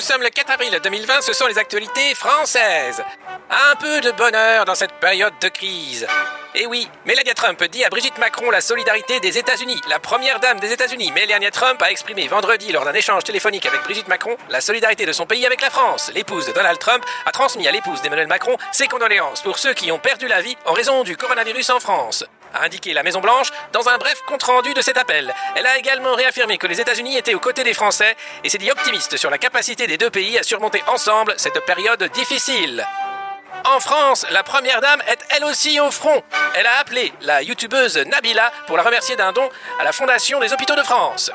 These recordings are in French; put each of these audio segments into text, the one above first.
Nous sommes le 4 avril 2020, ce sont les actualités françaises. Un peu de bonheur dans cette période de crise. Et oui, Melania Trump dit à Brigitte Macron la solidarité des États-Unis. La première dame des États-Unis, Melania Trump, a exprimé vendredi lors d'un échange téléphonique avec Brigitte Macron la solidarité de son pays avec la France. L'épouse de Donald Trump a transmis à l'épouse d'Emmanuel Macron ses condoléances pour ceux qui ont perdu la vie en raison du coronavirus en France a indiqué la Maison-Blanche dans un bref compte-rendu de cet appel. Elle a également réaffirmé que les États-Unis étaient aux côtés des Français et s'est dit optimiste sur la capacité des deux pays à surmonter ensemble cette période difficile. En France, la première dame est elle aussi au front. Elle a appelé la youtubeuse Nabila pour la remercier d'un don à la Fondation des Hôpitaux de France.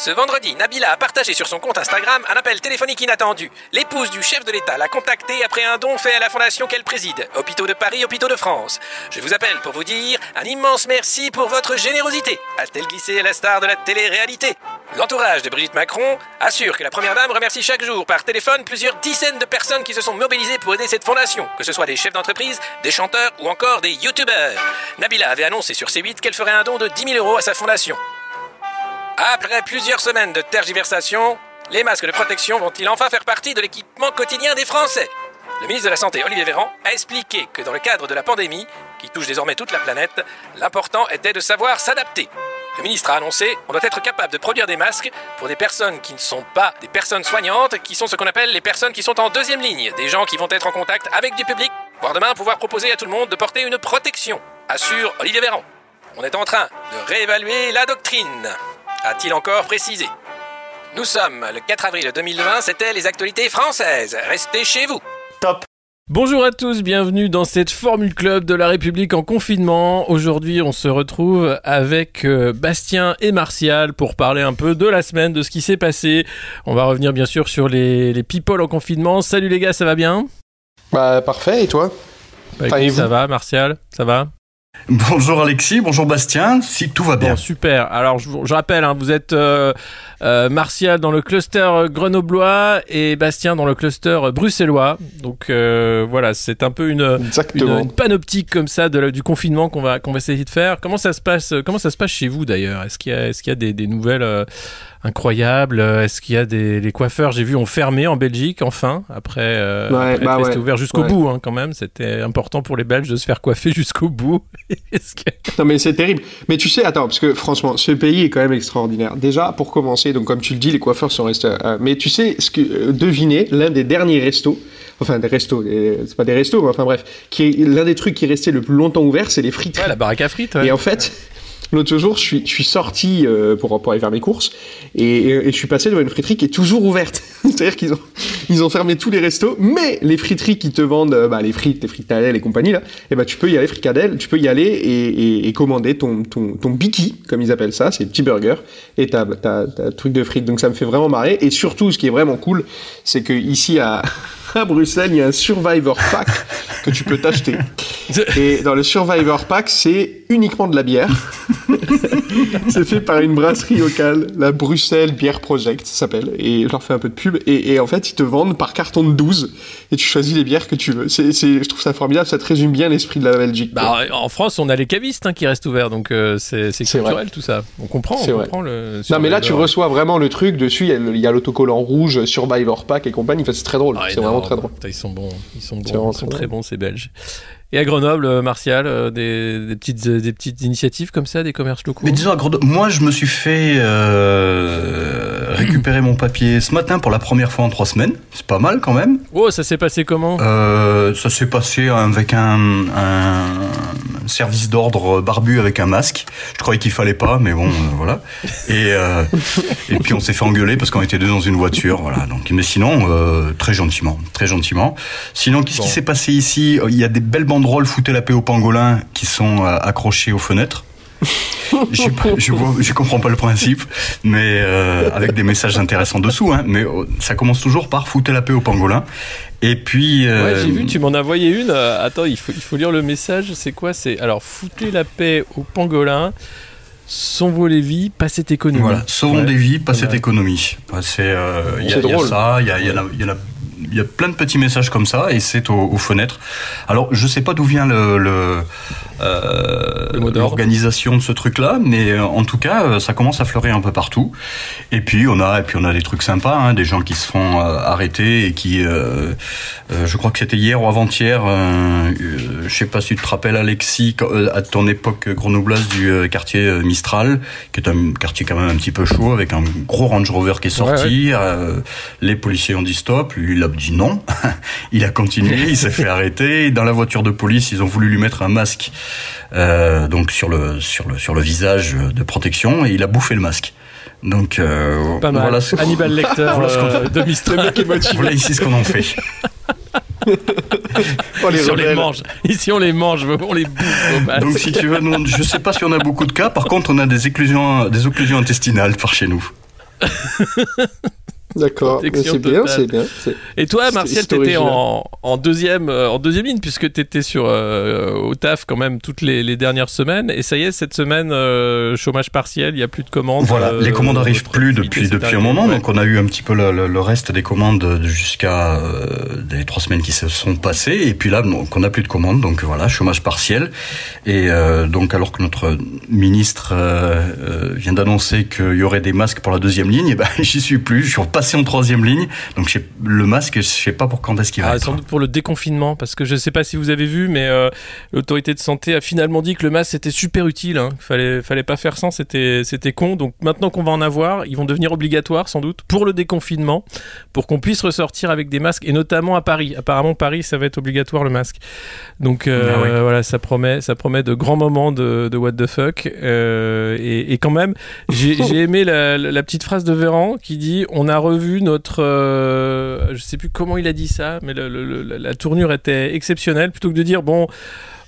Ce vendredi, Nabila a partagé sur son compte Instagram un appel téléphonique inattendu. L'épouse du chef de l'État l'a contacté après un don fait à la fondation qu'elle préside, Hôpitaux de Paris, Hôpitaux de France. Je vous appelle pour vous dire un immense merci pour votre générosité, a-t-elle glissé à la star de la télé-réalité? L'entourage de Brigitte Macron assure que la Première Dame remercie chaque jour par téléphone plusieurs dizaines de personnes qui se sont mobilisées pour aider cette fondation, que ce soit des chefs d'entreprise, des chanteurs ou encore des youtubeurs. Nabila avait annoncé sur C8 qu'elle ferait un don de 10 000 euros à sa fondation. Après plusieurs semaines de tergiversation, les masques de protection vont-ils enfin faire partie de l'équipement quotidien des Français? Le ministre de la Santé, Olivier Véran, a expliqué que dans le cadre de la pandémie, qui touche désormais toute la planète, l'important était de savoir s'adapter. Le ministre a annoncé on doit être capable de produire des masques pour des personnes qui ne sont pas des personnes soignantes, qui sont ce qu'on appelle les personnes qui sont en deuxième ligne, des gens qui vont être en contact avec du public, voire demain pouvoir proposer à tout le monde de porter une protection, assure Olivier Véran. On est en train de réévaluer la doctrine a-t-il encore précisé. Nous sommes le 4 avril 2020, c'était les actualités françaises. Restez chez vous. Top. Bonjour à tous, bienvenue dans cette Formule Club de la République en confinement. Aujourd'hui, on se retrouve avec euh, Bastien et Martial pour parler un peu de la semaine, de ce qui s'est passé. On va revenir bien sûr sur les, les people en confinement. Salut les gars, ça va bien? Bah parfait, et toi? Bah, écoute, Ça va, Martial Ça va? Bonjour Alexis, bonjour Bastien, si tout va bien. Bon, super. Alors je, je rappelle, hein, vous êtes euh, euh, Martial dans le cluster grenoblois et Bastien dans le cluster bruxellois. Donc euh, voilà, c'est un peu une, une, une, panoptique comme ça de, du confinement qu'on va qu'on va essayer de faire. Comment ça se passe Comment ça se passe chez vous d'ailleurs? Est-ce qu'il y a est-ce qu'il y a des, des nouvelles euh, incroyables Est-ce qu'il y a des les coiffeurs J'ai vu ont fermé en Belgique enfin après. Euh, ouais, après bah ouais. ouvert jusqu'au Ouais. bout hein, quand même. C'était important pour les Belges de se faire coiffer jusqu'au bout. Que- Non mais c'est terrible. Mais tu sais, attends, parce que franchement, ce pays est quand même extraordinaire. Déjà, pour commencer, donc comme tu le dis, les coiffeurs sont restés. euh, mais tu sais, ce que euh, devinez, l'un des derniers restos, enfin des restos, c'est pas des restos, mais enfin bref, qui est l'un des trucs qui est resté le plus longtemps ouvert, c'est les friteries. Ouais, la baraque à frites. ouais. Et en fait, l'autre jour, je suis, je suis sorti euh, pour, pour aller faire mes courses et, et je suis passé devant une friterie qui est toujours ouverte. C'est-à-dire qu'ils ont, ils ont fermé tous les restos, mais les friteries qui te vendent euh, bah, les frites, les fricadelles et compagnie, là, et bah, tu peux y aller, fricadelles, tu peux y aller et, et, et commander ton, ton, ton biki, comme ils appellent ça, c'est petit burger, et t'as, t'as, t'as truc de frites. Donc ça me fait vraiment marrer. Et surtout, ce qui est vraiment cool, c'est que ici à, à Bruxelles, il y a un Survivor Pack que tu peux t'acheter. Et dans le Survivor Pack, c'est uniquement de la bière. c'est fait par une brasserie locale, la Bruxelles Beer Project, ça s'appelle. Et je leur fais un peu de pub. Et, et en fait, ils te vendent par carton de 12. Et tu choisis les bières que tu veux. C'est, je trouve ça formidable. Ça te résume bien l'esprit de la Belgique. Bah, en France, on a les cavistes hein, qui restent ouverts, donc euh, c'est culturel tout ça. On comprend, on comprend le. non, mais là, tu reçois vraiment le truc. Dessus, il y a l'autocollant rouge, Survivor Pack et compagnie. Enfin, c'est très drôle. Ah, c'est vraiment très drôle. Putain, ils sont bons, ils sont bons, ils sont très très bons ces Belges. Et à Grenoble, euh, Martial, euh, des, des petites euh, des petites initiatives comme ça, des commerces locaux. Mais disons, à Grenoble, moi je me suis fait euh, récupérer mon papier ce matin pour la première fois en trois semaines. C'est pas mal quand même. Oh, ça s'est passé comment? Euh, ça s'est passé avec un, un service d'ordre barbu avec un masque. Je croyais qu'il fallait pas, mais bon, euh, voilà. Et, euh, et puis on s'est fait engueuler parce qu'on était deux dans une voiture, voilà. Donc, mais sinon, euh, très gentiment, très gentiment. Sinon, qu'est-ce Bon. qui s'est passé ici? Il y a des belles banderoles foutez la paix aux pangolins qui sont euh, accrochées aux fenêtres. je, je, comprends pas le principe, mais euh, avec des messages intéressants dessous. Hein, mais euh, ça commence toujours par foutez la paix aux pangolins. Et puis. euh, Ouais, j'ai vu, tu m'en as envoyé une. Euh, attends, il faut, il faut lire le message. C'est quoi C'est alors foutez la paix aux pangolins, sauvez les vies, passez économie. Voilà, sauvons Ouais. des vies, pas cette économie. C'est, il y a, C'est il y a drôle. ça, il y a, il y en a- il y en a- il y a plein de petits messages comme ça, et c'est aux, fenêtres. Alors, je sais pas d'où vient le, l'organisation de ce truc-là, mais en tout cas, ça commence à fleurir un peu partout. Et puis on a, et puis on a des trucs sympas, hein, des gens qui se font arrêter et qui, je crois que c'était hier ou avant-hier, je sais pas si tu te rappelles Alexis, à ton époque grenobloise du quartier Mistral, qui est un quartier quand même un petit peu chaud, avec un gros Range Rover qui est sorti. les policiers ont dit stop, lui il a dit non. il a continué, il s'est fait arrêter. Dans la voiture de police, ils ont voulu lui mettre un masque euh, donc sur le sur le sur le visage de protection et il a bouffé le masque. Donc euh, Pas mal. voilà ce... Hannibal Lecter voilà ce euh, de Mistral. voilà ici ce qu'on en fait. oh, les Ici on les mange. Ici on les mange, on les bouffe. Donc si tu veux, nous, je sais pas si on a beaucoup de cas. Par contre, on a des éclusions, des occlusions intestinales par chez nous. D'accord, c'est bien, c'est bien. Et toi, Martial, t'étais en, en, deuxième, euh, en deuxième ligne, puisque t'étais sur euh, au taf quand même toutes les, les, dernières semaines. Et ça y est, cette semaine, euh, chômage partiel, il n'y a plus de commandes. Voilà, les commandes n'arrivent plus depuis, depuis un moment. Donc on a eu un petit peu le, le, reste des commandes jusqu'à des trois semaines qui se sont passées. Et puis là, donc, on n'a plus de commandes. Donc voilà, chômage partiel. Et donc alors que notre ministre vient d'annoncer qu'il y aurait des masques pour la deuxième ligne, et eh ben j'y suis plus. Je suis repassé en troisième ligne. Donc le masque, je sais pas pour quand est-ce qu'il va. Ah, sans doute pour le déconfinement, parce que je sais pas si vous avez vu, mais euh, l'autorité de santé a finalement dit que le masque c'était super utile. Hein. Fallait, fallait pas faire sans, c'était, c'était con. Donc maintenant qu'on va en avoir, ils vont devenir obligatoires sans doute pour le déconfinement, pour qu'on puisse ressortir avec des masques, et notamment à Paris. Apparemment Paris, ça va être obligatoire le masque. Donc euh, ah voilà, ça promet, ça promet de grands moments de, de what the fuck. Euh, et, et, quand même, j'ai, aimé la, la, petite phrase de Véran qui dit on a revu notre, euh, je sais plus comment il a dit ça, mais la tournure était exceptionnelle. Plutôt que de dire bon,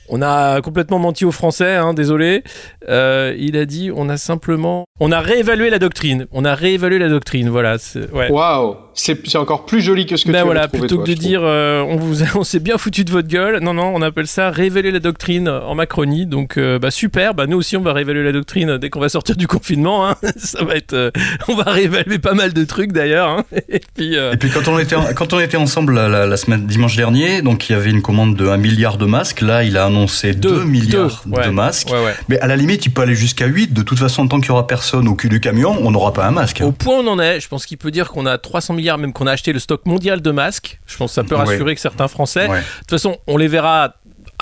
on a complètement menti aux Français, hein, désolé. Euh, il a dit on a simplement, on a réévalué la doctrine. On a réévalué la doctrine. Voilà. Waouh, c'est encore plus joli que ce que ben tu voilà, plutôt que de dire euh, on vous, on s'est bien foutu de votre gueule. Non non, on appelle ça réévaluer la doctrine en Macronie. Donc euh, bah super. Bah nous aussi on va réévaluer la doctrine dès qu'on va sortir du confinement. Hein. Ça va être, on va réévaluer pas mal de trucs d'ailleurs. Hein. Et puis. Et puis quand on était quand on était ensemble la, semaine dimanche dernier, donc il y avait une commande de 1 milliard de masques. Là il a annoncé c'est 2 milliards de masques. Mais à la limite, il peut aller jusqu'à 8. De toute façon, tant qu'il n'y aura personne au cul du camion, on n'aura pas un masque. Au point où on en est, je pense qu'il peut dire qu'on a 300 milliards, même qu'on a acheté le stock mondial de masques. Je pense que ça peut rassurer que certains Français. De toute façon, on les verra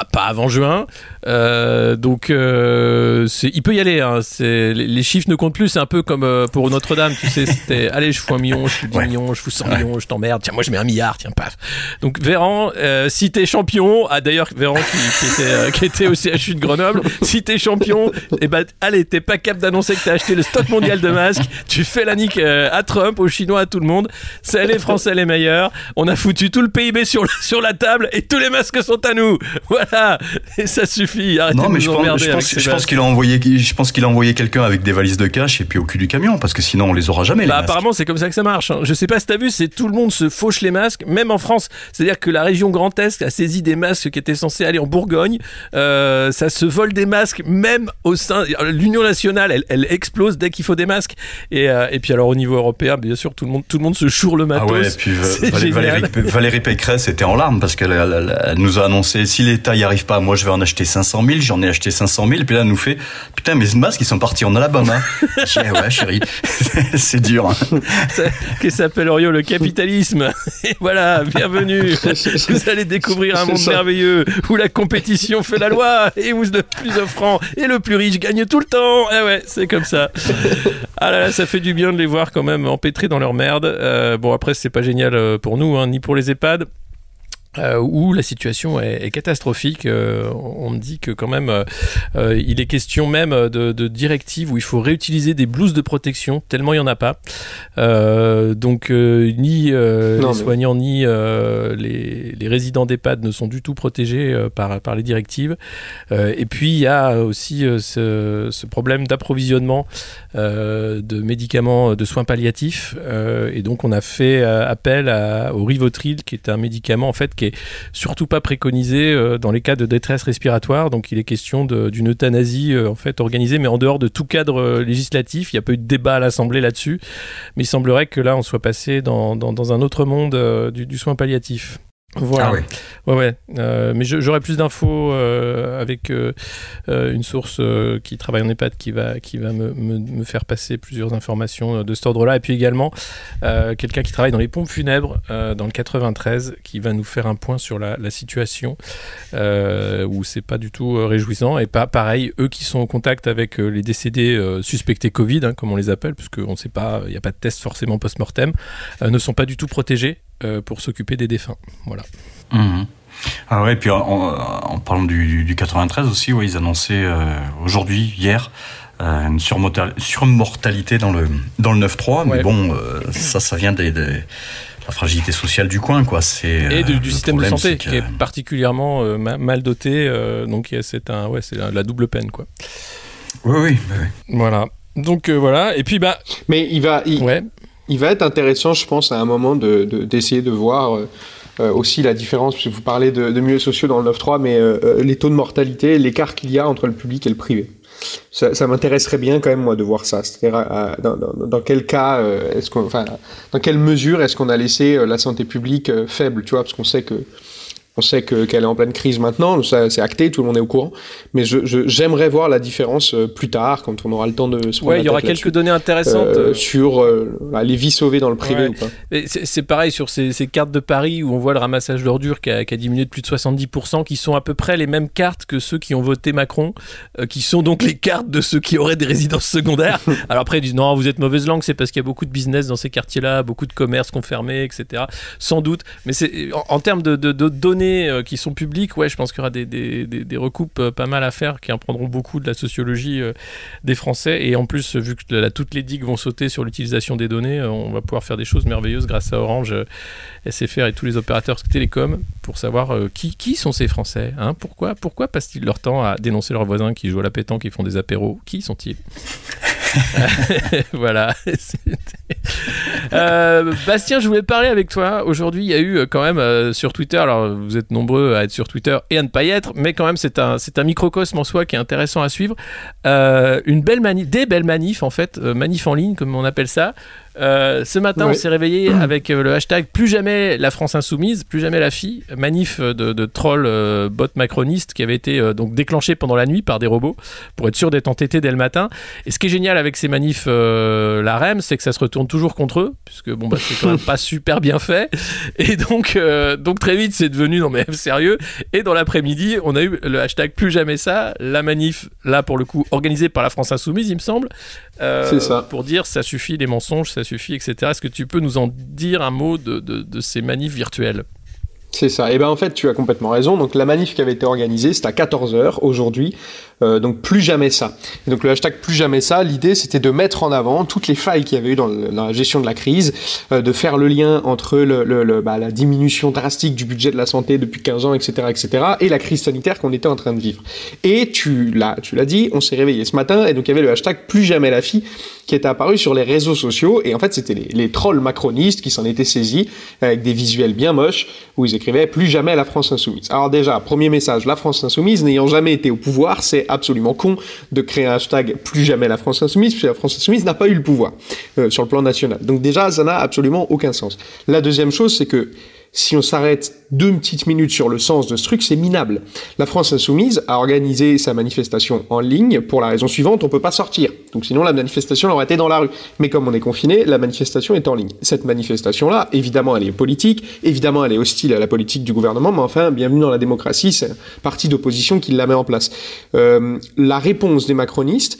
pas avant juin. Euh, donc, euh, il peut y aller. Hein. Les, chiffres ne comptent plus. C'est un peu comme euh, pour Notre-Dame. Tu sais, c'était allez, je fous un million, je fous 10 millions, je fous 100 millions, je t'emmerde. Tiens, moi, je mets un milliard. Tiens, paf. Donc, Véran, si t'es champion, ah d'ailleurs, Véran qui, était, qui était au CHU de Grenoble, si t'es champion, et eh ben, allez, t'es pas capable d'annoncer que t'as acheté le stock mondial de masques. Tu fais la nique à Trump, aux Chinois, à tout le monde. C'est les Français les meilleurs. On a foutu tout le PIB sur, sur la table et tous les masques sont à nous. Voilà. Et ça suffit. Arrêtez non, mais je pense, qu'il a envoyé, je pense qu'il a envoyé quelqu'un avec des valises de cash et puis au cul du camion, parce que sinon on les aura jamais. Bah, apparemment, c'est comme ça que ça marche. Hein. Je sais pas si t'as vu, c'est tout le monde se fauche les masques, même en France. C'est-à-dire que la région Grand Est a saisi des masques qui étaient censés aller en Bourgogne. Euh, ça se vole des masques, même au sein. L'Union nationale, elle, explose dès qu'il faut des masques. Et, euh, et, puis alors au niveau européen, bien sûr, tout le monde, tout le monde se choure le matos. Ah ouais, et puis Valérie, Valérie, Pécresse était en larmes parce qu'elle nous a annoncé si l'État y arrive pas, moi je vais en acheter 500 000, j'en ai acheté 500 000, puis là elle nous fait, putain, mes masques ils sont partis en Alabama. J'ai ouais chérie, c'est dur. Hein. Qui s'appelle Orio le capitalisme. Et voilà, bienvenue. Vous allez découvrir un monde merveilleux où la compétition fait la loi et où le plus offrant et le plus riche gagne tout le temps. Eh ouais, c'est comme ça. Ah là là, ça fait du bien de les voir quand même empêtrés dans leur merde. Euh, bon après c'est pas génial euh, pour nous, hein, ni pour les EHPAD. Euh, où la situation est, catastrophique. Euh, on me dit que quand même, euh, il est question même de, de directives où il faut réutiliser des blouses de protection, tellement il n'y en a pas. donc ni les soignants ni les, les, résidents d'EHPAD ne sont du tout protégés par, par les directives. et puis il y a aussi ce, ce, problème d'approvisionnement de médicaments de soins palliatifs. et donc on a fait appel à, au Rivotril, qui est un médicament en fait qui est surtout pas préconisé euh, dans les cas de détresse respiratoire. Donc il est question d'une euthanasie euh, en fait organisée, mais en dehors de tout cadre euh, législatif. Il n'y a pas eu de débat à l'Assemblée là-dessus, mais il semblerait que là on soit passé dans, un autre monde du, soin palliatif. Voilà. Ah Ouais, ouais. Euh, mais j'aurai plus d'infos euh, avec euh, une source qui travaille en EHPAD qui va, qui va me, me, faire passer plusieurs informations de cet ordre-là. Et puis également quelqu'un qui travaille dans les pompes funèbres dans le 93 qui va nous faire un point sur la, la situation où c'est pas du tout réjouissant. Et pas pareil, eux qui sont en contact avec les décédés suspectés Covid, hein, comme on les appelle, puisqu'on ne sait pas, il n'y a pas de test forcément post-mortem, ne sont pas du tout protégés pour s'occuper des défunts. Voilà. Mmh. Ah ouais, et puis en, parlant du, du, 93 aussi, ouais, ils annonçaient euh, aujourd'hui, hier, euh, une surmortalité dans le dans le 9-3, mais bon, euh, ça, ça vient des, la fragilité sociale du coin, quoi. C'est et du, système de santé qui est particulièrement mal doté, donc c'est un, ouais, c'est la, double peine, quoi. Oui, oui, Voilà. Donc voilà, et puis bah. Mais il va, il, ouais. Il va être intéressant, je pense, à un moment de d'essayer de, voir euh, aussi la différence, puisque vous parlez de, de milieux sociaux dans le 9-3, mais euh, euh, les taux de mortalité, l'écart qu'il y a entre le public et le privé. Ça, ça m'intéresserait bien quand même moi de voir ça. C'est-à-dire dans, dans, dans, quel cas est-ce qu'on, enfin, dans quelle mesure est-ce qu'on a laissé la santé publique faible, tu vois, parce qu'on sait que on sait qu'elle est en pleine crise maintenant, ça c'est acté, tout le monde est au courant. Mais j'aimerais je, voir la différence euh, plus tard, quand on aura le temps de se Ouais, il y aura quelques données intéressantes euh, sur euh, les vies sauvées dans le privé ou pas. C'est pareil sur ces, ces, cartes de Paris où on voit le ramassage d'ordures qui, qui a, diminué de plus de 70%, qui sont à peu près les mêmes cartes que ceux qui ont voté Macron, qui sont donc les cartes de ceux qui auraient des résidences secondaires. Alors après ils disent non, vous êtes mauvaise langue, c'est parce qu'il y a beaucoup de business dans ces quartiers-là, beaucoup de commerces confirmés, etc. Sans doute, mais c'est en, en, termes de, de, de données euh, qui sont publics, ouais, je pense qu'il y aura des, recoupes euh, pas mal à faire qui en prendront beaucoup de la sociologie euh, des Français. Et en plus, vu que toutes les digues vont sauter sur l'utilisation des données, on va pouvoir faire des choses merveilleuses grâce à Orange, SFR et tous les opérateurs télécoms pour savoir qui, qui sont ces Français. Hein pourquoi, pourquoi passent-ils leur temps à dénoncer leurs voisins qui jouent à la pétanque, qui font des apéros? Qui sont-ils? Voilà. Euh, Bastien, je voulais parler avec toi. Aujourd'hui, il y a eu euh, quand même euh, sur Twitter, alors vous êtes nombreux à être sur Twitter et à ne pas y être, mais quand même c'est un, c'est un microcosme en soi qui est intéressant à suivre. une belle manif, des belles manifs en fait, manif en ligne comme on appelle ça, euh, ce matin, on s'est réveillé avec euh, le hashtag Plus jamais la France insoumise, plus jamais la fille, manif de, de trolls euh, bot macronistes qui avait été donc déclenché pendant la nuit par des robots pour être sûr d'être entêté dès le matin. Et ce qui est génial avec ces manifs, la REM, c'est que ça se retourne toujours contre eux, puisque bon, bah, c'est quand même pas super bien fait. Et donc, donc très vite, c'est devenu non mais sérieux. Et dans l'après-midi, on a eu le hashtag Plus jamais ça, la manif là pour le coup organisée par la France insoumise, il me semble, c'est ça. pour dire ça suffit les mensonges, ça suffit, etc. Est-ce que tu peux nous en dire un mot de, de ces manifs virtuels? C'est ça. Et eh ben en fait, tu as complètement raison. Donc la manif qui avait été organisée, c'est à 14h aujourd'hui. Euh, donc plus jamais ça. Et donc le hashtag plus jamais ça, l'idée c'était de mettre en avant toutes les failles qu'il y avait eu dans, la gestion de la crise, euh, de faire le lien entre bah, la diminution drastique du budget de la santé depuis 15 ans, etc., etc., et la crise sanitaire qu'on était en train de vivre. Et tu l'as, tu l'as dit, on s'est réveillé ce matin et donc il y avait le hashtag plus jamais la fille qui était apparu sur les réseaux sociaux et en fait c'était les, les trolls macronistes qui s'en étaient saisis avec des visuels bien moches où ils écrivaient plus jamais la France insoumise. Alors déjà, premier message, la France insoumise n'ayant jamais été au pouvoir, c'est absolument con de créer un hashtag plus jamais la France insoumise, puisque la France insoumise n'a pas eu le pouvoir euh, sur le plan national. Donc déjà, ça n'a absolument aucun sens. La deuxième chose, c'est que si on s'arrête deux petites minutes sur le sens de ce truc, c'est minable. La France insoumise a organisé sa manifestation en ligne pour la raison suivante, on peut pas sortir. Donc sinon la manifestation aurait été dans la rue. Mais comme on est confiné, la manifestation est en ligne. Cette manifestation-là, évidemment, elle est politique, évidemment, elle est hostile à la politique du gouvernement, mais enfin, bienvenue dans la démocratie, c'est un parti d'opposition qui la met en place. Euh, la réponse des macronistes,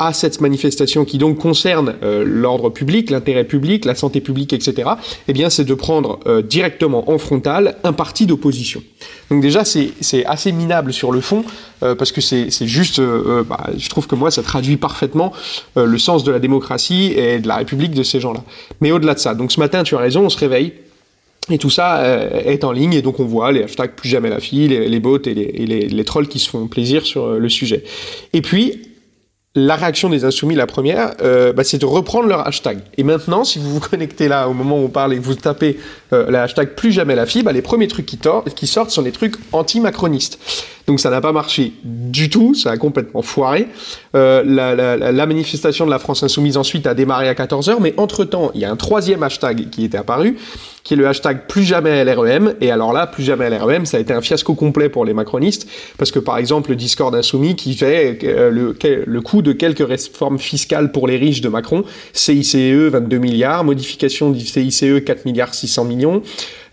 à cette manifestation qui donc concerne euh, l'ordre public, l'intérêt public, la santé publique, etc., eh bien, c'est de prendre euh, directement en frontal un parti d'opposition. Donc déjà, c'est assez minable sur le fond, euh, parce que c'est juste, bah, je trouve que moi, ça traduit parfaitement le sens de la démocratie et de la République de ces gens-là. Mais au-delà de ça, donc ce matin, tu as raison, on se réveille. Et tout ça est en ligne, et donc on voit les hashtags plus jamais la fille, les, les bots et, les, et les, les, trolls qui se font plaisir sur le sujet. Et puis, la réaction des insoumis, la première, euh, bah, c'est de reprendre leur hashtag. Et maintenant, si vous vous connectez là au moment où on parle et que vous tapez euh, le hashtag plus jamais la fille, bah, les premiers trucs qui, qui, sortent sont des trucs anti-macronistes. Donc ça n'a pas marché du tout, ça a complètement foiré. Euh, la, manifestation de la France Insoumise ensuite a démarré à 14h, mais entre-temps, il y a un troisième hashtag qui était apparu, qui est le hashtag plus jamais LREM. Et alors là, plus jamais LREM, ça a été un fiasco complet pour les macronistes, parce que par exemple, le Discord Insoumis qui fait euh, le, le coût de quelques réformes fiscales pour les riches de Macron, CICE 22 milliards, modification du CICE 4 milliards 600 millions,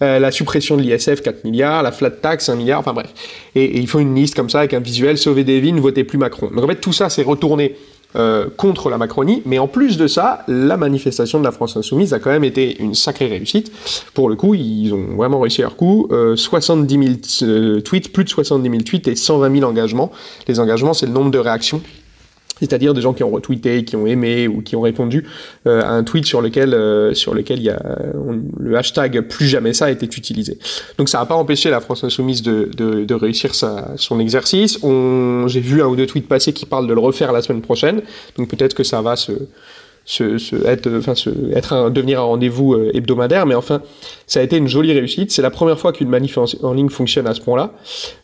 euh, la suppression de l'ISF 4 milliards, la flat tax 1 milliard, enfin bref. Et, et, il faut une liste comme ça avec un visuel, sauver des vies, ne votez plus Macron. Donc en fait tout ça s'est retourné euh, contre la Macronie, mais en plus de ça, la manifestation de la France Insoumise a quand même été une sacrée réussite. Pour le coup, ils ont vraiment réussi leur coup. Euh, 70 000 euh, tweets, plus de 70 000 tweets et 120 000 engagements. Les engagements, c'est le nombre de réactions c'est-à-dire des gens qui ont retweeté, qui ont aimé ou qui ont répondu euh, à un tweet sur lequel euh, sur lequel il y a le hashtag plus jamais ça été utilisé. Donc ça n'a pas empêché la France insoumise de, de, de réussir sa, son exercice. J'ai vu un ou deux tweets passer qui parlent de le refaire la semaine prochaine. Donc peut-être que ça va se se, se, être, enfin, se, être un, devenir un rendez-vous euh, hebdomadaire, mais enfin, ça a été une jolie réussite. C'est la première fois qu'une manif en, ligne fonctionne à ce point-là.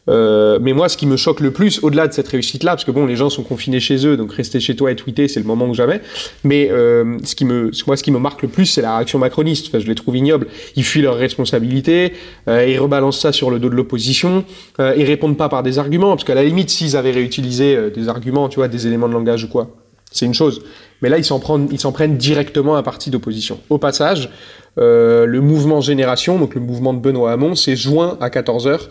Euh, mais moi, ce qui me choque le plus, au-delà de cette réussite-là, parce que bon, les gens sont confinés chez eux, donc rester chez toi et tweeter, c'est le moment ou jamais. Mais euh, ce qui me, moi, ce qui me marque le plus, c'est la réaction macroniste. Enfin, je les trouve ignobles. Ils fuient leurs responsabilités, euh, ils rebalancent ça sur le dos de l'opposition, euh, ils répondent pas par des arguments, parce qu'à la limite, s'ils avaient réutilisé euh, des arguments, tu vois, des éléments de langage ou quoi, c'est une chose. Mais là, ils s'en prennent, prennent directement à parti d'opposition. Au passage, euh, le mouvement Génération, donc le mouvement de Benoît Hamon, s'est joint à 14h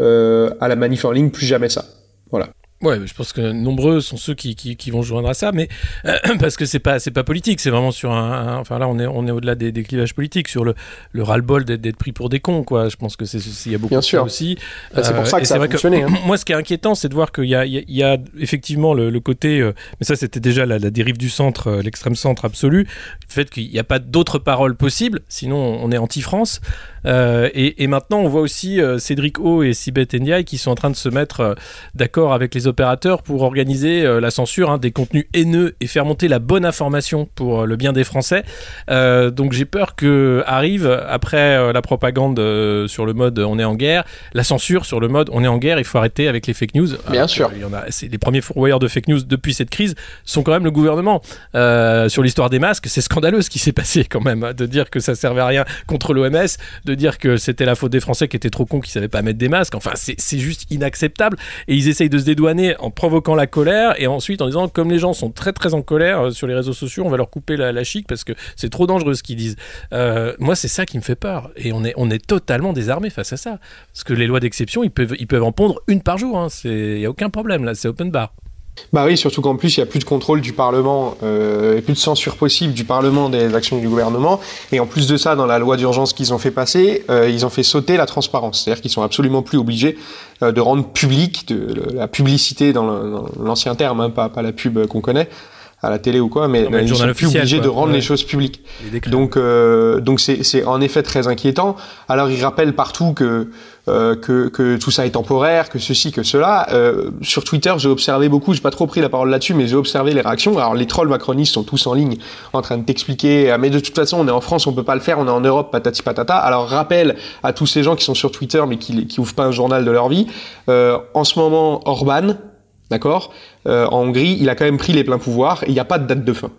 euh, à la manif en ligne, plus jamais ça. Voilà. Ouais, je pense que nombreux sont ceux qui, qui, qui vont joindre à ça, mais euh, parce que c'est pas c'est pas politique, c'est vraiment sur un, enfin là on est on est au-delà des, des, clivages politiques, sur le, le ras-le-bol d'être pris pour des cons quoi. Je pense que c'est il y a beaucoup Bien de sûr. ça aussi. Bah, c'est pour ça que ça a fonctionné. Que, hein. Moi, ce qui est inquiétant, c'est de voir qu'il y a il y, y, a effectivement le, le côté, euh, mais ça c'était déjà la, la, dérive du centre, euh, l'extrême centre absolu, le fait qu'il n'y a pas d'autres paroles possibles, sinon on est anti-France. Euh, et, et, maintenant, on voit aussi euh, Cédric O et Sibeth Ndiaye qui sont en train de se mettre euh, d'accord avec les opérateurs pour organiser la censure hein, des contenus haineux et faire monter la bonne information pour le bien des Français. donc j'ai peur que arrive après la propagande sur le mode on est en guerre, la censure sur le mode on est en guerre, il faut arrêter avec les fake news. Bien sûr. Il y en a, c'est les premiers fourvoyeurs de fake news depuis cette crise sont quand même le gouvernement. sur l'histoire des masques, c'est scandaleux ce qui s'est passé quand même, de dire que ça servait à rien contre l'OMS, de dire que c'était la faute des Français qui étaient trop cons, qui savaient pas mettre des masques. Enfin, c'est juste inacceptable. Et ils essayent de se dédouaner en provoquant la colère et ensuite en disant, comme les gens sont très très en colère euh, sur les réseaux sociaux, on va leur couper la, la chic parce que c'est trop dangereux ce qu'ils disent. Euh, moi, c'est ça qui me fait peur. Et on est, on est totalement désarmé face à ça. Parce que les lois d'exception, ils peuvent, ils peuvent en pondre une par jour. Il hein. n'y a aucun problème là, c'est open bar. Bah oui, surtout qu'en plus, il n'y a plus de contrôle du Parlement, euh, et plus de censure possible du Parlement des actions du gouvernement. Et en plus de ça, dans la loi d'urgence qu'ils ont fait passer, euh, ils ont fait sauter la transparence. C'est-à-dire qu'ils sont absolument plus obligés euh, de rendre public de, de, la publicité dans l'ancien terme, hein, pas, pas la pub qu'on connaît à la télé ou quoi, mais, non, mais ils sont plus obligés quoi. de rendre ouais. les choses publiques. Les donc, euh, donc c'est, c'est en effet très inquiétant. Alors, ils rappellent partout que, euh, que, que tout ça est temporaire, que ceci, que cela. Euh, sur Twitter, j'ai observé beaucoup, j'ai pas trop pris la parole là-dessus, mais j'ai observé les réactions. Alors, les trolls macronistes sont tous en ligne, en train de t'expliquer, ah, mais de toute façon, on est en France, on peut pas le faire, on est en Europe, patati patata. Alors, rappel à tous ces gens qui sont sur Twitter, mais qui, qui ouvrent pas un journal de leur vie. Euh, en ce moment, Orban, D'accord euh, En Hongrie, il a quand même pris les pleins pouvoirs et il n'y a pas de date de fin.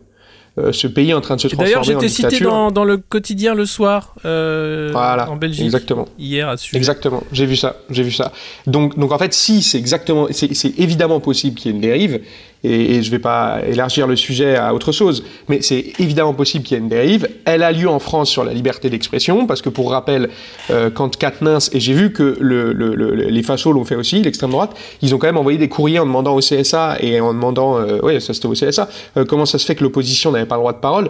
Euh, ce pays est en train de se transformer D'ailleurs, j'étais cité dans, dans, le quotidien le soir euh, voilà, en Belgique. Exactement. Hier à sujet. Exactement. J'ai vu ça. J'ai vu ça. Donc, donc en fait, si c'est exactement, c'est évidemment possible qu'il y ait une dérive. Et, et je ne vais pas élargir le sujet à autre chose, mais c'est évidemment possible qu'il y ait une dérive. Elle a lieu en France sur la liberté d'expression, parce que pour rappel, euh, quand Katnins, et j'ai vu que le, le, le, les fachos l'ont fait aussi, l'extrême droite, ils ont quand même envoyé des courriers en demandant au CSA et en demandant, euh, oui, ça c'était au CSA, euh, comment ça se fait que l'opposition n'avait pas le droit de parole.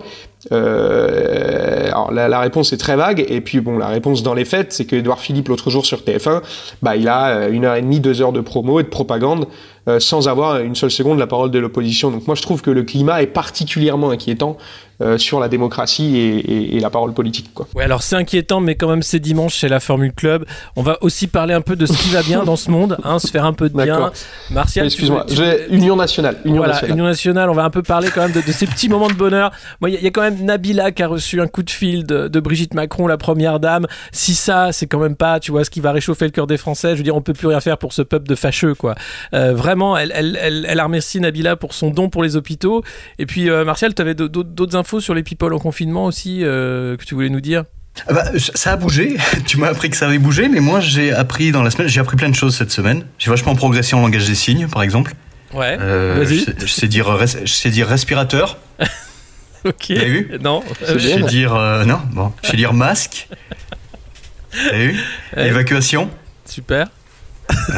Euh, alors la, la, réponse est très vague, et puis bon, la réponse dans les faits, c'est que Edouard Philippe l'autre jour sur TF1, bah il a une heure et demie, deux heures de promo et de propagande sans avoir une seule seconde la parole de l'opposition. Donc moi je trouve que le climat est particulièrement inquiétant euh, sur la démocratie et, et, la parole politique. Quoi. Ouais, alors c'est inquiétant, mais quand même c'est dimanche chez la Formule Club. On va aussi parler un peu de ce qui va bien dans ce monde, hein, se faire un peu de bien. Martial, excuse-moi, Union nationale. Union voilà, nationale. Union nationale. On va un peu parler quand même de, de ces petits moments de bonheur. Moi, il y, a quand même Nabila qui a reçu un coup de fil de, de, Brigitte Macron, la première dame. Si ça, c'est quand même pas, tu vois, ce qui va réchauffer le cœur des Français. Je veux dire, on peut plus rien faire pour ce peuple de fâcheux, quoi. Euh, vraiment, elle, elle, elle, elle, a remercié Nabila pour son don pour les hôpitaux. Et puis, euh, Martial, tu avais d'autres infos sur les people en confinement aussi euh, que tu voulais nous dire? Ah bah, ça a bougé. Tu m'as appris que ça avait bougé, mais moi j'ai appris dans la semaine, j'ai appris plein de choses cette semaine. J'ai vachement progressé en langage des signes, par exemple. Ouais. Euh, je, sais, je, sais, dire, je sais dire respirateur. ok. T'as vu? Non. Je sais dire euh, non. Bon. Je sais dire masque. T'as vu? Évacuation. Super.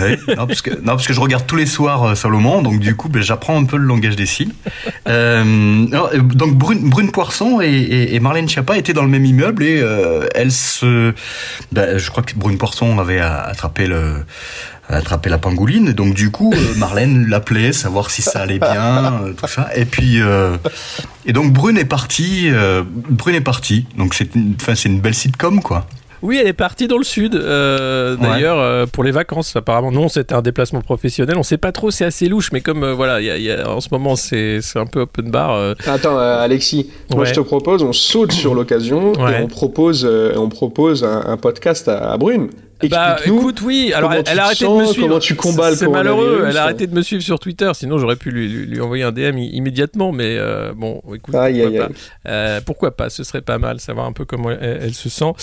Oui, non, parce que, non, parce que je regarde tous les soirs euh, Salomon, donc du coup, ben, j'apprends un peu le langage des signes. Euh, donc Brune, Brune Poisson et, et, et, Marlène Schiappa étaient dans le même immeuble et euh, elles se... Ben, je crois que Brune Poisson avait attrapé le attrapé la pangouline. Donc du coup, euh, Marlène l'appelait, savoir si ça allait bien, tout ça. Et puis, euh, et donc Brune est partie. Euh, Brune est partie. Donc c'est, enfin c'est une belle sitcom quoi. Oui, elle est partie dans le sud, euh, d'ailleurs, euh, pour les vacances. Apparemment, non, c'était un déplacement professionnel. On sait pas trop, c'est assez louche, mais comme euh, voilà, y a, y a, en ce moment, c'est un peu open bar. Euh. Attends, Alexis, ouais. moi je te propose, on saute sur l'occasion ouais. et on propose, on propose un, un podcast à, à Brune. Bah écoute, oui. Alors elle, elle a arrêté de me suivre. Comment tu combats C'est malheureux. Elle a arrêté de me suivre sur Twitter. Sinon, j'aurais pu lui, lui, lui, envoyer un DM immédiatement. Mais euh, bon, écoute, aïe, pourquoi, aïe, pas. aïe. Euh, pourquoi pas Ce serait pas mal, savoir un peu comment elle, elle se sent.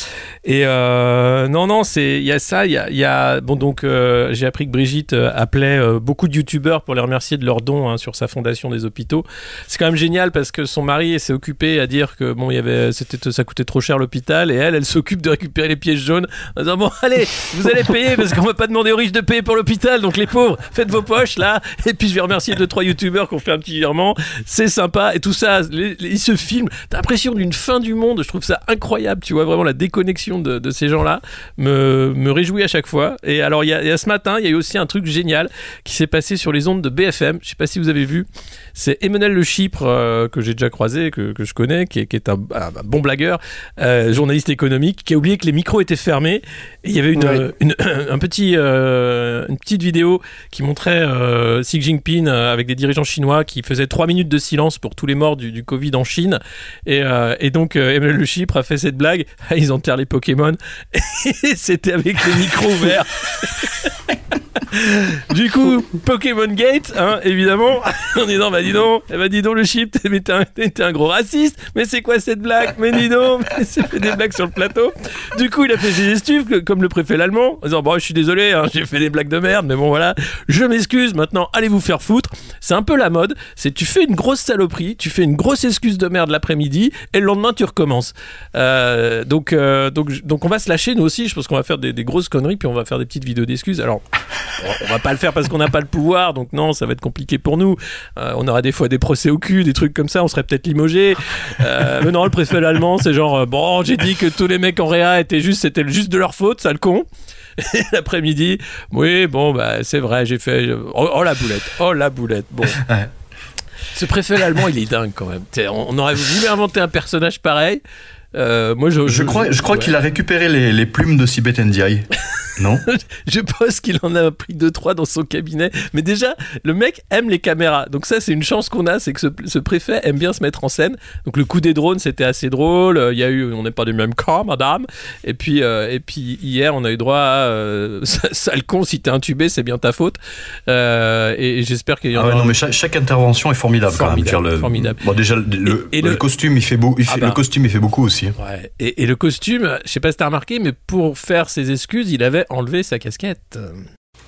Et euh, non, non, c'est il y a ça. Il y a, y a, bon donc euh, j'ai appris que Brigitte appelait beaucoup de youtubeurs pour les remercier de leurs dons hein, sur sa fondation des hôpitaux. C'est quand même génial parce que son mari s'est occupé à dire que bon, il y avait, c'était, ça coûtait trop cher l'hôpital et elle, elle s'occupe de récupérer les pièges jaunes en disant bon, allez, vous allez payer parce qu'on va pas demander aux riches de payer pour l'hôpital. Donc les pauvres, faites vos poches là. Et puis je vais remercier deux trois youtubeurs qui ont fait un petit virement. C'est sympa et tout ça. Ils se filment. T'as l'impression d'une fin du monde. Je trouve ça incroyable. Tu vois vraiment la déconnexion de, ces gens-là me, me réjouit à chaque fois. Et alors il y, a, ce matin, il y a eu aussi un truc génial qui s'est passé sur les ondes de BFM. Je sais pas si vous avez vu. C'est Emmanuel Le Chypre euh, que j'ai déjà croisé, que, que je connais, qui est, un, bon blagueur, euh, journaliste économique, qui a oublié que les micros étaient fermés. Et il y avait une, ouais. une, un petit, euh, une petite vidéo qui montrait euh, Xi Jinping euh, avec des dirigeants chinois qui faisaient trois minutes de silence pour tous les morts du, du Covid en Chine. Et, euh, et donc Emmanuel Le Chypre a fait cette blague. Ils enterrent les Pokémon. Et c'était avec les micros ouverts. du coup, Pokémon Gate, hein, évidemment, en disant bah dis donc, bah dis donc le chip, t'es un, gros raciste, mais c'est quoi cette blague? Mais dis donc, c'est fait des blagues sur le plateau. Du coup, il a fait ses excuses, comme le préfet l'allemand, en disant bon, je suis désolé, hein, j'ai fait des blagues de merde, mais bon voilà, je m'excuse. Maintenant, allez vous faire foutre. C'est un peu la mode. C'est tu fais une grosse saloperie, tu fais une grosse excuse de merde l'après-midi, et le lendemain tu recommences. Euh, donc, euh, donc, donc on va se lâcher nous aussi. Je pense qu'on va faire des grosses conneries, puis on va faire des petites vidéos d'excuses. Alors on va pas le faire parce qu'on n'a pas le pouvoir, donc non, ça va être compliqué pour nous. Euh, on aura des fois des procès au cul, des trucs comme ça, on serait peut-être limogé. Euh, mais non, le préfet allemand, c'est genre, euh, bon, j'ai dit que tous les mecs en réa étaient juste, c'était juste de leur faute, ça le con. Et l'après-midi, oui, bon, bah, c'est vrai, j'ai fait. Oh, oh, la boulette, oh la boulette, bon. Ouais. Ce préfet allemand, il est dingue quand même. On aurait voulu inventer un personnage pareil. Euh, moi, je, je, je, crois, je crois ouais. qu'il a récupéré les, les, plumes de Sibeth Ndiaye. Non Je pense qu'il en a pris deux trois dans son cabinet. Mais déjà, le mec aime les caméras. Donc ça, c'est une chance qu'on a, c'est que ce, ce, préfet aime bien se mettre en scène. Donc le coup des drones, c'était assez drôle. Il y a eu, on n'est pas du même camp, madame. Et puis, euh, et puis hier, on a eu droit à euh, sale con, si t'es intubé, c'est bien ta faute. Euh, et, et j'espère qu'il y en ah ouais, a. non, mais chaque, chaque, intervention est formidable. Formidable. Quand même. Le, formidable. Bon, déjà, le, et, et le, le, costume, il fait beau. Il fait, ah bah. Le costume, il fait beaucoup aussi. Ouais. Et, et, le costume, je sais pas si t'as remarqué, mais pour faire ses excuses, il avait enlevé sa casquette.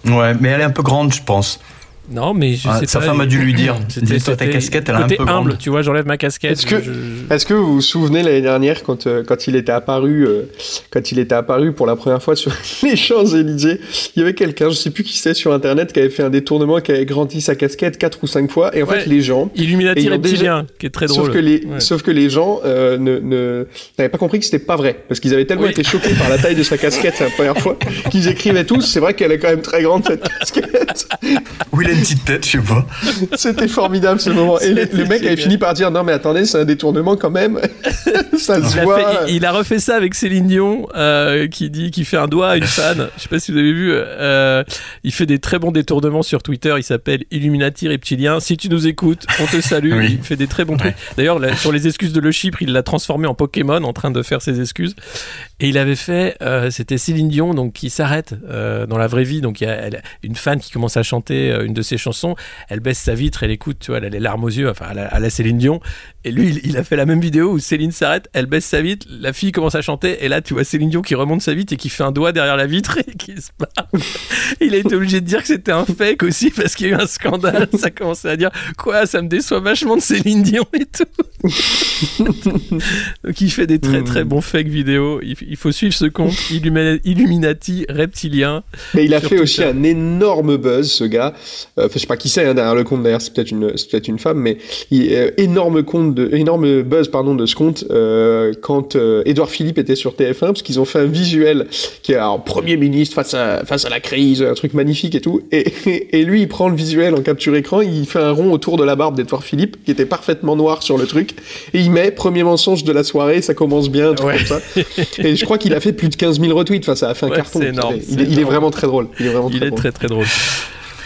Ouais, mais elle est un peu grande, je pense. Non, mais je ah, sais sa pas. femme a dû lui dire. Dis-toi ta casquette, elle un peu humble, grande. Tu vois, j'enlève ma casquette. Est-ce que, je... est que vous vous souvenez l'année dernière quand, euh, quand il était apparu, euh, quand il était apparu pour la première fois sur les Champs Élysées, il y avait quelqu'un, je sais plus qui c'était sur Internet, qui avait fait un détournement, qui avait grandi sa casquette quatre ou cinq fois, et en ouais. fait les gens. Illuminati reptilien, déjà... qui est très drôle. Sauf que les, ouais. sauf que les gens euh, ne, ne n'avaient pas compris que c'était pas vrai, parce qu'ils avaient tellement oui. été choqués par la taille de sa casquette la première fois qu'ils écrivaient tous. C'est vrai qu'elle est quand même très grande cette casquette. Oui, a une petite tête, je sais pas. C'était formidable ce moment. Et le, mec avait fini par dire non mais attendez, c'est un détournement quand même. ça se il voit. A il, a refait ça avec Céline Dion, euh, qui dit, qui fait un doigt à une fan. Je sais pas si vous avez vu. Euh, il fait des très bons détournements sur Twitter. Il s'appelle Illuminati Reptilien. Si tu nous écoutes, on te salue. Il fait des très bons trucs. D'ailleurs, sur les excuses de Le Chypre, il l'a transformé en Pokémon, en train de faire ses excuses. Et il avait fait, euh, c'était Céline Dion, donc qui s'arrête euh, dans la vraie vie. Donc il y a une fan qui commence à chanter euh, une de ses chansons. Elle baisse sa vitre, elle écoute, tu vois, elle a les larmes aux yeux, enfin à la, Céline Dion. Et lui, il, a fait la même vidéo où Céline s'arrête, elle baisse sa vitre, la fille commence à chanter, et là tu vois Céline Dion qui remonte sa vitre et qui fait un doigt derrière la vitre et qui se barre. il a été obligé de dire que c'était un fake aussi parce qu'il y a eu un scandale. Ça commençait à dire quoi, ça me déçoit vachement de Céline Dion et tout. donc il fait des très très bons fake vidéos. Il, faut suivre ce compte Illuminati reptilien. Mais il a fait aussi un énorme buzz, ce gars. Euh, je sais pas qui c'est hein, derrière le compte. D'ailleurs, c'est peut-être une, peut-être une femme, mais il, euh, énorme compte de, énorme buzz pardon de ce compte euh, quand Édouard Philippe était sur TF1 parce qu'ils ont fait un visuel qui est alors premier ministre face à face à la crise, un truc magnifique et tout. Et, et, lui, il prend le visuel en capture écran, il fait un rond autour de la barbe d'Édouard Philippe qui était parfaitement noir sur le truc, et il met premier mensonge de la soirée, ça commence bien, tout comme ça. Et je crois qu'il a fait plus de 15 000 retweets. Enfin, ça a fait un carton. Énorme, il, est, vraiment très drôle. Il est vraiment il est très très drôle.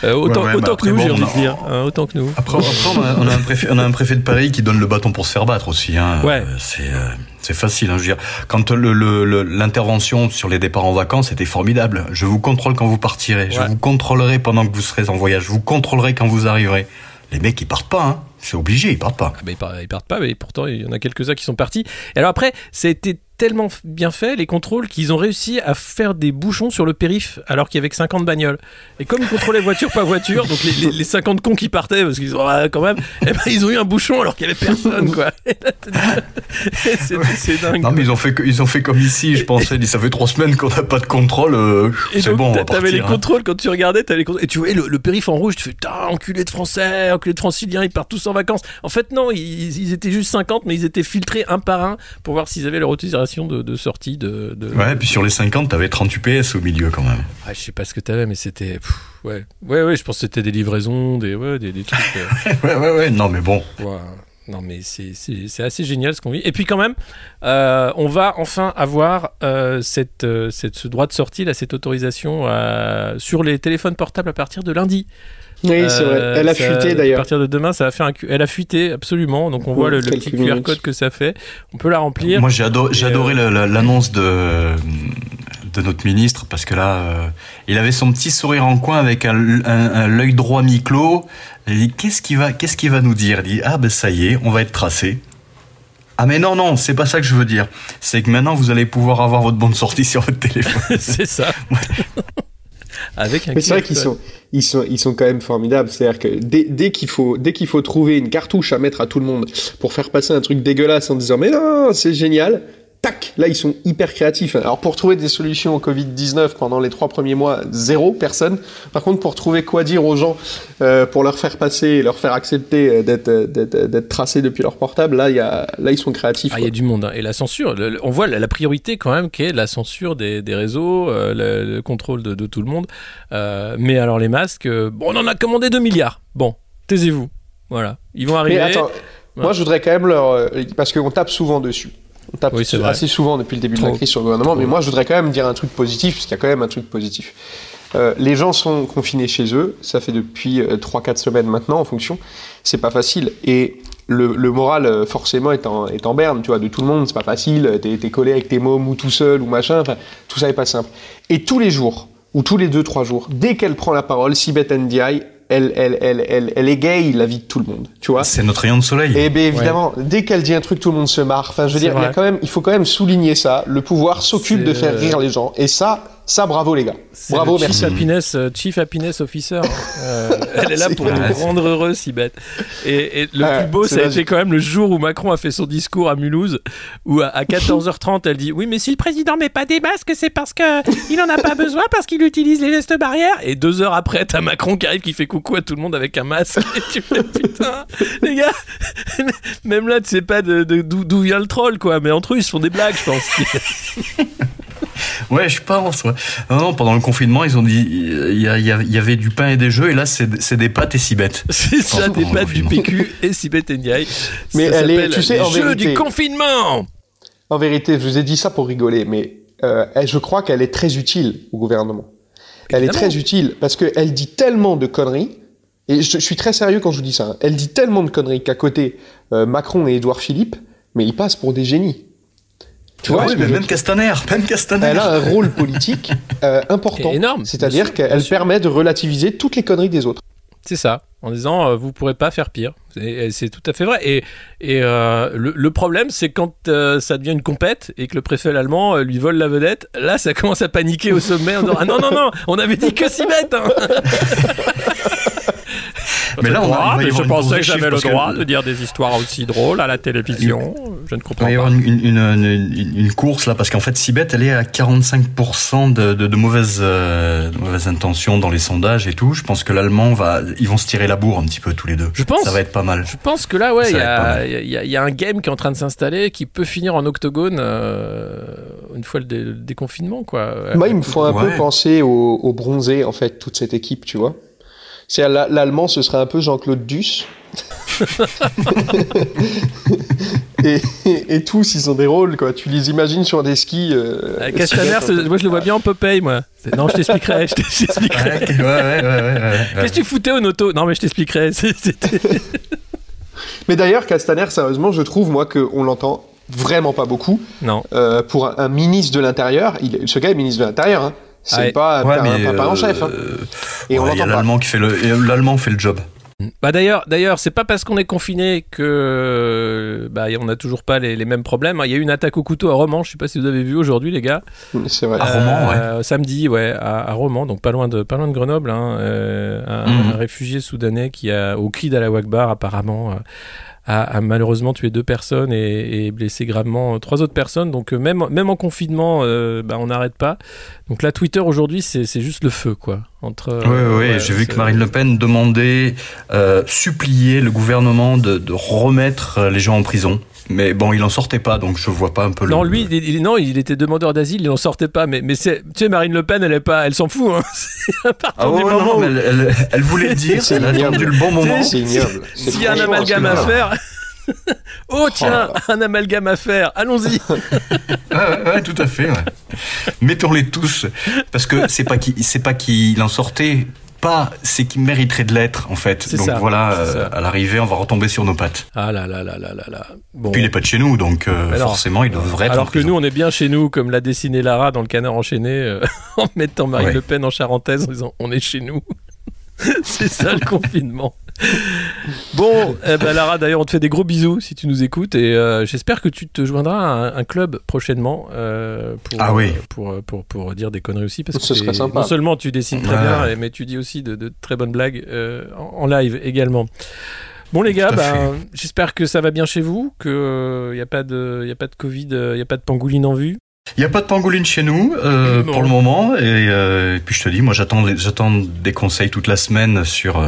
Euh, autant, autant que nous, j'ai envie de dire. Hein, autant que nous. Après, on, a, un préfet, on, a, un préfet, de Paris qui donne le bâton pour se faire battre aussi. Hein. Ouais. Euh, c'est euh, c'est facile. Hein, je veux dire, quand l'intervention le, sur les départs en vacances était formidable. Je vous contrôle quand vous partirez. Je vous contrôlerai pendant que vous serez en voyage. Je vous contrôlerai quand vous arriverez. Les mecs, ils partent pas. Hein. C'est obligé, ils partent pas. Ah bah, ils, partent, pas, mais pourtant il y en a quelques-uns qui sont partis. Et alors après, ça a été tellement bien fait, les contrôles, qu'ils ont réussi à faire des bouchons sur le périph' alors qu'il y avait que 50 bagnoles. Et comme ils contrôlaient voiture par voiture, donc les, les, 50 cons qui partaient, parce qu'ils ont ah, quand même, eh ben, ils ont eu un bouchon alors qu'il y avait personne, quoi. c'est dingue. Non, mais ils ont, fait, ils ont fait comme ici, je pensais, ça fait trois semaines qu'on n'a pas de contrôle, euh, c'est bon, on va T'avais les hein. contrôles quand tu regardais, avais les contrôles, et tu voyais le, périph' en rouge, tu fais, enculé de français, enculé de franciliens, ils partent tous en vacances. En fait, non, ils, ils étaient juste 50, mais ils étaient filtrés un par un pour voir s'ils avaient leur autorisation de, de sortie de, Ouais, et puis sur les 50, t'avais 30 UPS au milieu quand même. je sais pas ce que t'avais, mais c'était. Ouais. ouais, ouais, je pense que c'était des livraisons, des, ouais, des, trucs. Euh. ouais, ouais, ouais, non, mais bon. Non, mais c'est assez génial ce qu'on vit. Et puis quand même, euh, on va enfin avoir euh, cette, cette, ce droit de sortie, là, cette autorisation sur les téléphones portables à partir de lundi. Oui, c'est vrai. Elle a fuité d'ailleurs. À partir de demain, ça va faire un. Elle a fuité absolument. Donc on voit le, petit QR code que ça fait. On peut la remplir. Moi, j'ai adoré, j'ai adoré euh, l'annonce de de notre ministre parce que là, euh, il avait son petit sourire en coin avec un, un, l'œil droit mi-clos. Il dit qu'est-ce qu'il va, qu'est-ce qu'il va nous dire? Il dit ah ben ça y est, on va être tracé. Ah mais non non, c'est pas ça que je veux dire. C'est que maintenant vous allez pouvoir avoir votre bonne sortie sur votre téléphone. c'est ça. Avec un Mais c'est vrai qu'ils sont, ils sont, ils sont quand même formidables. C'est-à-dire que dès, dès qu'il faut, dès qu'il faut trouver une cartouche à mettre à tout le monde pour faire passer un truc dégueulasse en disant mais non, c'est génial, tac, là ils sont hyper créatifs. Alors pour trouver des solutions au Covid-19 pendant les trois premiers mois, zéro, personne. Par contre pour trouver quoi dire aux gens, euh, pour leur faire passer, et leur faire accepter euh, euh, d'être tracés depuis leur portable, là, y a, là ils sont créatifs. Ah, il y a du monde. Hein. Et la censure, on voit la, priorité quand même qui est la censure des, des réseaux, le, contrôle de, de, tout le monde. mais alors les masques, bon, on en a commandé 2 milliards. Bon, taisez-vous. Voilà, ils vont arriver. Mais attends, moi je voudrais quand même leur... Parce qu'on tape souvent dessus. On tape assez souvent depuis le début de la crise sur le gouvernement, mais moi je voudrais quand même dire un truc positif, puisqu'il y a quand même un truc positif. Euh, les gens sont confinés chez eux, ça fait depuis 3-4 euh, semaines maintenant en fonction, c'est pas facile. Et le, moral euh, forcément est en, est en, berne, tu vois, de tout le monde, c'est pas facile, t'es es collé avec tes mômes ou tout seul ou machin, enfin, tout ça est pas simple. Et tous les jours, ou tous les 2-3 jours, dès qu'elle prend la parole, Sibeth Ndiaye, elle, elle, elle, elle, elle égaye la vie de tout le monde, tu vois. C'est notre rayon de soleil. Et eh bien évidemment, dès qu'elle dit un truc, tout le monde se marre. Enfin, je veux dire, il, y a quand même, il faut quand même souligner ça. Le pouvoir s'occupe de faire rire les gens. Et ça, ça, bravo les gars. Bravo, Chief merci. Happiness, euh, Chief Happiness Officer. Euh, elle est là pour nous rendre heureux, si bête. Et, le plus beau, ça a été quand même le jour où Macron a fait son discours à Mulhouse, où à, 14h30, elle dit Oui, mais si le président met pas des masques, c'est parce qu'il en a pas besoin, parce qu'il utilise les gestes barrières. Et deux heures après, t'as Macron qui arrive, qui fait coucou à tout le monde avec un masque. Et tu fais Putain, les gars, même là, tu sais pas d'où vient le troll, quoi. Mais entre eux, ils se font des blagues, je pense. Ouais, je pense. Ouais. Non, non, pendant le confinement, ils ont dit il y, y, avait du pain et des jeux, et là, c'est des pâtes et si bêtes. C'est ça, des pâtes du PQ et si bêtes Ndiaye. Mais elle est, tu sais, en jeux du confinement. En vérité, je vous ai dit ça pour rigoler, mais euh, je crois qu'elle est très utile au gouvernement. Elle est très utile parce qu'elle dit tellement de conneries. Et je, suis très sérieux quand je vous dis ça. Hein. Elle dit tellement de conneries qu'à côté, euh, Macron et Édouard Philippe, mais ils passent pour des génies. Tu vois, mais même Castaner, même Castaner. Elle a un rôle politique euh, important. énorme. C'est-à-dire qu'elle permet de relativiser toutes les conneries des autres. C'est ça, en disant euh, vous pourrez pas faire pire. C'est tout à fait vrai. Et, et euh, le, problème, c'est quand ça devient une compète et que le préfet allemand lui vole la vedette, là, ça commence à paniquer au sommet en disant ah non non non, on avait dit que si bête. Hein. Mais là, on a, je pensais que j'avais le droit de dire des histoires aussi drôles à la télévision. Je ne comprends pas. Il va y avoir une, course là, parce qu'en fait, Sibeth, elle est à 45% de, de, de, mauvaises, euh, mauvaises intentions dans les sondages et tout. Je pense que l'allemand va, ils vont se tirer la bourre un petit peu tous les deux. Je pense. Ça va être pas mal. Je pense que là, ouais, il y, a, y, a un game qui est en train de s'installer, qui peut finir en octogone euh, une fois le, déconfinement, quoi. Moi, il me faut un peu penser au, au bronzé, en fait, toute cette équipe, tu vois. C'est l'allemand, ce serait un peu Jean-Claude Duss. et, tous, ils ont des rôles, quoi. Tu les imagines sur des skis. Euh, euh Castaner, moi je le vois bien en Popeye, moi. Non, je t'expliquerai. Je t'expliquerai. Ouais, ouais, ouais, Qu'est-ce que tu foutais au auto? Non, mais je t'expliquerai. mais d'ailleurs, Castaner, sérieusement, je trouve, moi, qu'on l'entend vraiment pas beaucoup. Non. Euh, pour un, ministre de l'Intérieur, ce gars est ministre de l'Intérieur. Hein. C'est pas, pas, en chef. Hein. Euh, et on l'allemand qui fait le, l'allemand fait le job. Bah d'ailleurs, d'ailleurs, c'est pas parce qu'on est confiné que bah on n'a toujours pas les, mêmes problèmes. Il y a eu une attaque au couteau à Romans. Je sais pas si vous avez vu aujourd'hui, les gars. C'est vrai. À Romans, ouais. Euh, samedi, ouais, à, Romans, donc pas loin de pas loin de Grenoble. Hein, euh, mhm. un, réfugié soudanais qui a au cri d'Allah apparemment a, malheureusement tué deux personnes et, blessé gravement trois autres personnes. Donc euh, même, même en confinement, euh, bah, on n'arrête pas. Donc là, Twitter aujourd'hui, c'est juste le feu, quoi. Entre, oui, oui, j'ai vu que Marine Le Pen demandait, euh, supplier le gouvernement de, de remettre les gens en prison. Mais bon, il en sortait pas, donc je vois pas un peu. Non, lui, il, non, il était demandeur d'asile, il en sortait pas. Mais, mais tu sais, Marine Le Pen, elle est pas, elle s'en fout. Hein. ah ouais, non, mais elle, elle, voulait le dire, elle a attendu le bon moment. C'est ignoble. S'il y a un amalgame à faire. oh tiens, oh un amalgame à faire, allons-y. ouais, ouais, tout à fait. Mettons-les tous, parce que c'est pas qu'il, c'est pas qu'il en sortait pas, c'est qu'il mériterait de l'être en fait. Donc voilà, euh, à l'arrivée, on va retomber sur nos pattes. Ah là là là là là là. Bon. Puis il est pas de chez nous, donc euh, forcément, il devrait être. Alors que nous, on est bien chez nous, comme l'a dessiné Lara dans le Canard enchaîné, euh, en mettant Marine Le Pen en charentaise, en disant on est chez nous. c'est ça le confinement. Bon, eh ben Lara, d'ailleurs, on te fait des gros bisous si tu nous écoutes et euh, j'espère que tu te joindras à un, club prochainement euh, pour, ah oui. Euh, pour, pour, dire des conneries aussi. Parce que serait sympa. non seulement tu dessines très bien, mais tu dis aussi de, très bonnes blagues en, live également. Bon les gars, ben, j'espère que ça va bien chez vous, qu'il n'y a, pas de, y a pas de Covid, il n'y a pas de pangouline en vue. Il n'y a pas de pangouline chez nous euh, pour le moment euh, et, puis je te dis moi j'attends j'attends des conseils toute la semaine sur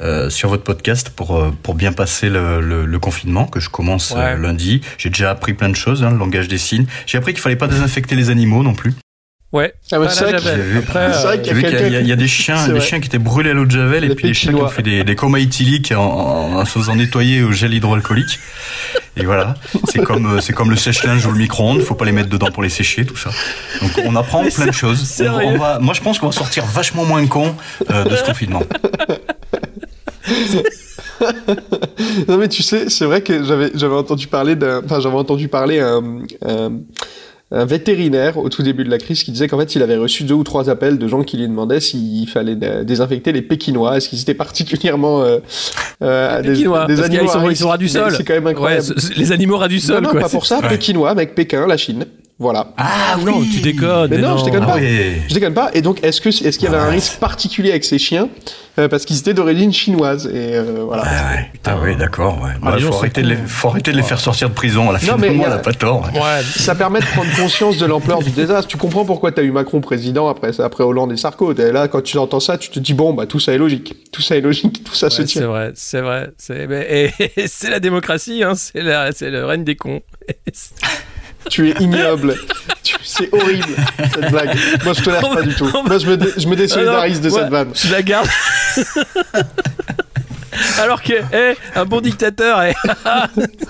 euh, sur votre podcast pour pour bien passer le, le, confinement que je commence lundi. J'ai déjà appris plein de choses hein, le langage des signes. J'ai appris qu'il fallait pas désinfecter les animaux non plus. Ouais. Ah c'est vrai qu'il y, y, a des chiens, des chiens qui étaient brûlés à l'eau de javel et puis des chiens qui ont fait des, des comas éthyliques en, en, se faisant nettoyer au gel hydroalcoolique. Et voilà, c'est comme euh, c'est comme le sèche-linge ou le micro-ondes, faut pas les mettre dedans pour les sécher, tout ça. Donc on apprend plein de choses. On, va, moi je pense qu'on va sortir vachement moins con euh, de ce confinement. non mais tu sais, c'est vrai que j'avais j'avais entendu parler d'un, enfin j'avais entendu parler un, un un vétérinaire au tout début de la crise qui disait qu'en fait il avait reçu deux ou trois appels de gens qui lui demandaient s'il fallait désinfecter les Pékinois, est-ce qu'ils étaient particulièrement euh, euh, des, Pékinois, des animaux ils sont, ils sont ras du sol. C'est quand même incroyable. les animaux ras du sol. Non, non pas pour ça. Pékinois, avec Pékin, la Chine. Voilà. Ah non, tu déconnes. Mais, non, je déconne pas. Ah je déconne pas. Et donc, est-ce que est-ce qu'il y avait un risque particulier avec ces chiens euh, parce qu'ils étaient d'origine chinoise et euh, voilà. Ah, ouais. Putain, oui, d'accord. Ouais. Bah, faut, arrêter de les, faut arrêter de les faire sortir de prison. À la fin, moi, elle a pas tort. Ouais, ça permet de prendre conscience de l'ampleur du désastre. Tu comprends pourquoi tu as eu Macron président après après Hollande et Sarko. Et là, quand tu entends ça, tu te dis bon, bah tout ça est logique. Tout ça est logique. Tout ça se tient. C'est vrai, c'est vrai. C'est et, c'est la démocratie. Hein, c'est la, c'est le règne des cons. tu es ignoble. C'est horrible, cette blague. Moi, je tolère pas du tout. Moi, je me, je me désolidarise de cette vanne. Je la garde. Alors que, eh, un bon dictateur, eh,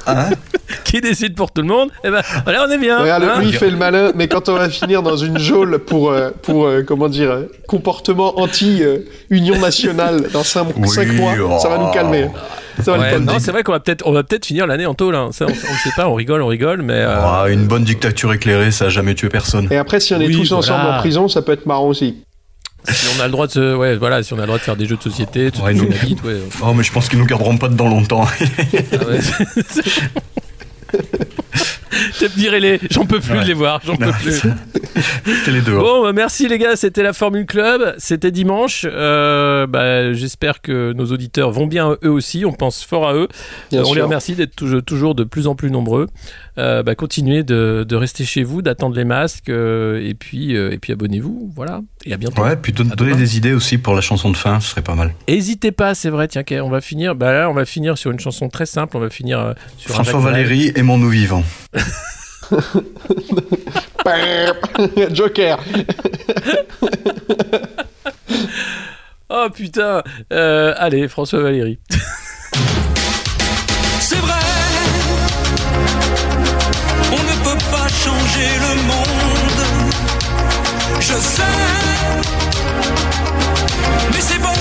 hein qui décide pour tout le monde, eh ben, voilà, on est bien. Regarde, hein lui, il fait le malin, mais quand on va finir dans une geôle pour, euh, pour euh, comment dire, comportement anti-union nationale dans 5 mois, ça va nous calmer. non, c'est vrai qu'on va peut-être, on va peut-être finir l'année en tôle. Hein. Ça, on, ne sait pas, on rigole, on rigole, mais. Euh, ah, une bonne dictature éclairée, ça a jamais tué personne. Et après, si on est tous ensemble en prison, ça peut être marrant aussi. Si on a le droit de se, ouais, voilà, si on a le droit de faire des jeux de société, tout ouais, nous... ouais. Oh, mais je pense qu'ils nous garderont pas dedans longtemps. ah ouais, Virez-les, j'en peux plus de les voir, j'en peux plus. les deux. Bon, bah, merci les gars, c'était la Formule Club, c'était dimanche. Euh, bah, J'espère que nos auditeurs vont bien eux aussi, on pense fort à eux. Euh, on les remercie d'être toujours, de plus en plus nombreux. Euh, bah, continuez de, rester chez vous, d'attendre les masques, et puis, et puis abonnez-vous, voilà et à bientôt. Ouais, puis donner des idées aussi pour la chanson de fin, ce serait pas mal. Hésitez pas, c'est vrai. Tiens, on va finir. Bah là, on va finir sur une chanson très simple. On va finir euh, sur François Valéry, aimons-nous vivants. Joker. oh putain. Euh, allez, François Valéry. c'est vrai. On ne peut pas changer le monde je sais. Mais c'est bon.